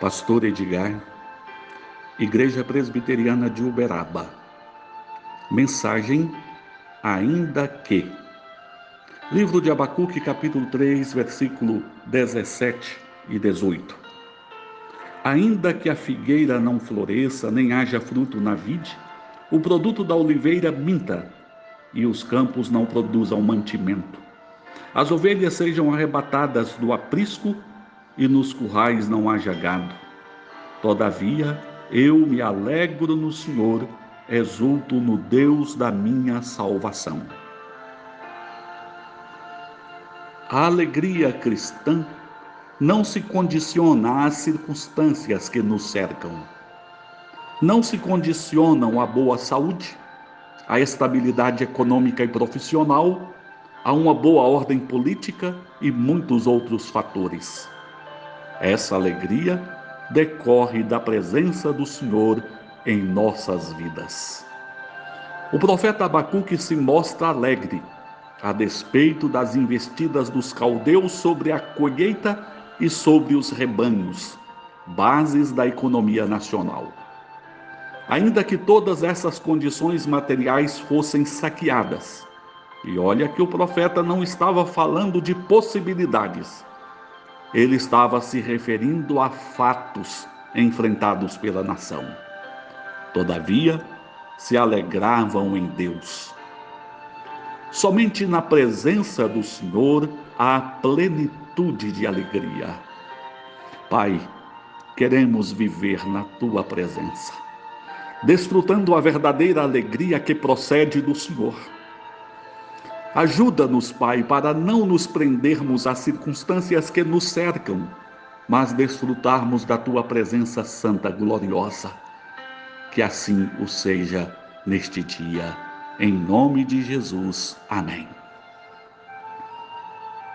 Pastor Edgar, Igreja Presbiteriana de Uberaba. Mensagem Ainda que. Livro de Abacuque, capítulo 3, versículo 17 e 18. Ainda que a figueira não floresça, nem haja fruto na vide, o produto da oliveira minta, e os campos não produzam mantimento. As ovelhas sejam arrebatadas do aprisco e nos currais não haja gado. Todavia, eu me alegro no Senhor, exulto no Deus da minha salvação. A alegria cristã não se condiciona às circunstâncias que nos cercam. Não se condicionam à boa saúde, à estabilidade econômica e profissional, a uma boa ordem política e muitos outros fatores. Essa alegria decorre da presença do Senhor em nossas vidas. O profeta Abacuque se mostra alegre, a despeito das investidas dos caldeus sobre a colheita e sobre os rebanhos, bases da economia nacional. Ainda que todas essas condições materiais fossem saqueadas, e olha que o profeta não estava falando de possibilidades, ele estava se referindo a fatos enfrentados pela nação. Todavia, se alegravam em Deus. Somente na presença do Senhor há plenitude de alegria. Pai, queremos viver na tua presença, desfrutando a verdadeira alegria que procede do Senhor Ajuda-nos, Pai, para não nos prendermos às circunstâncias que nos cercam, mas desfrutarmos da tua presença santa, gloriosa. Que assim o seja neste dia. Em nome de Jesus. Amém.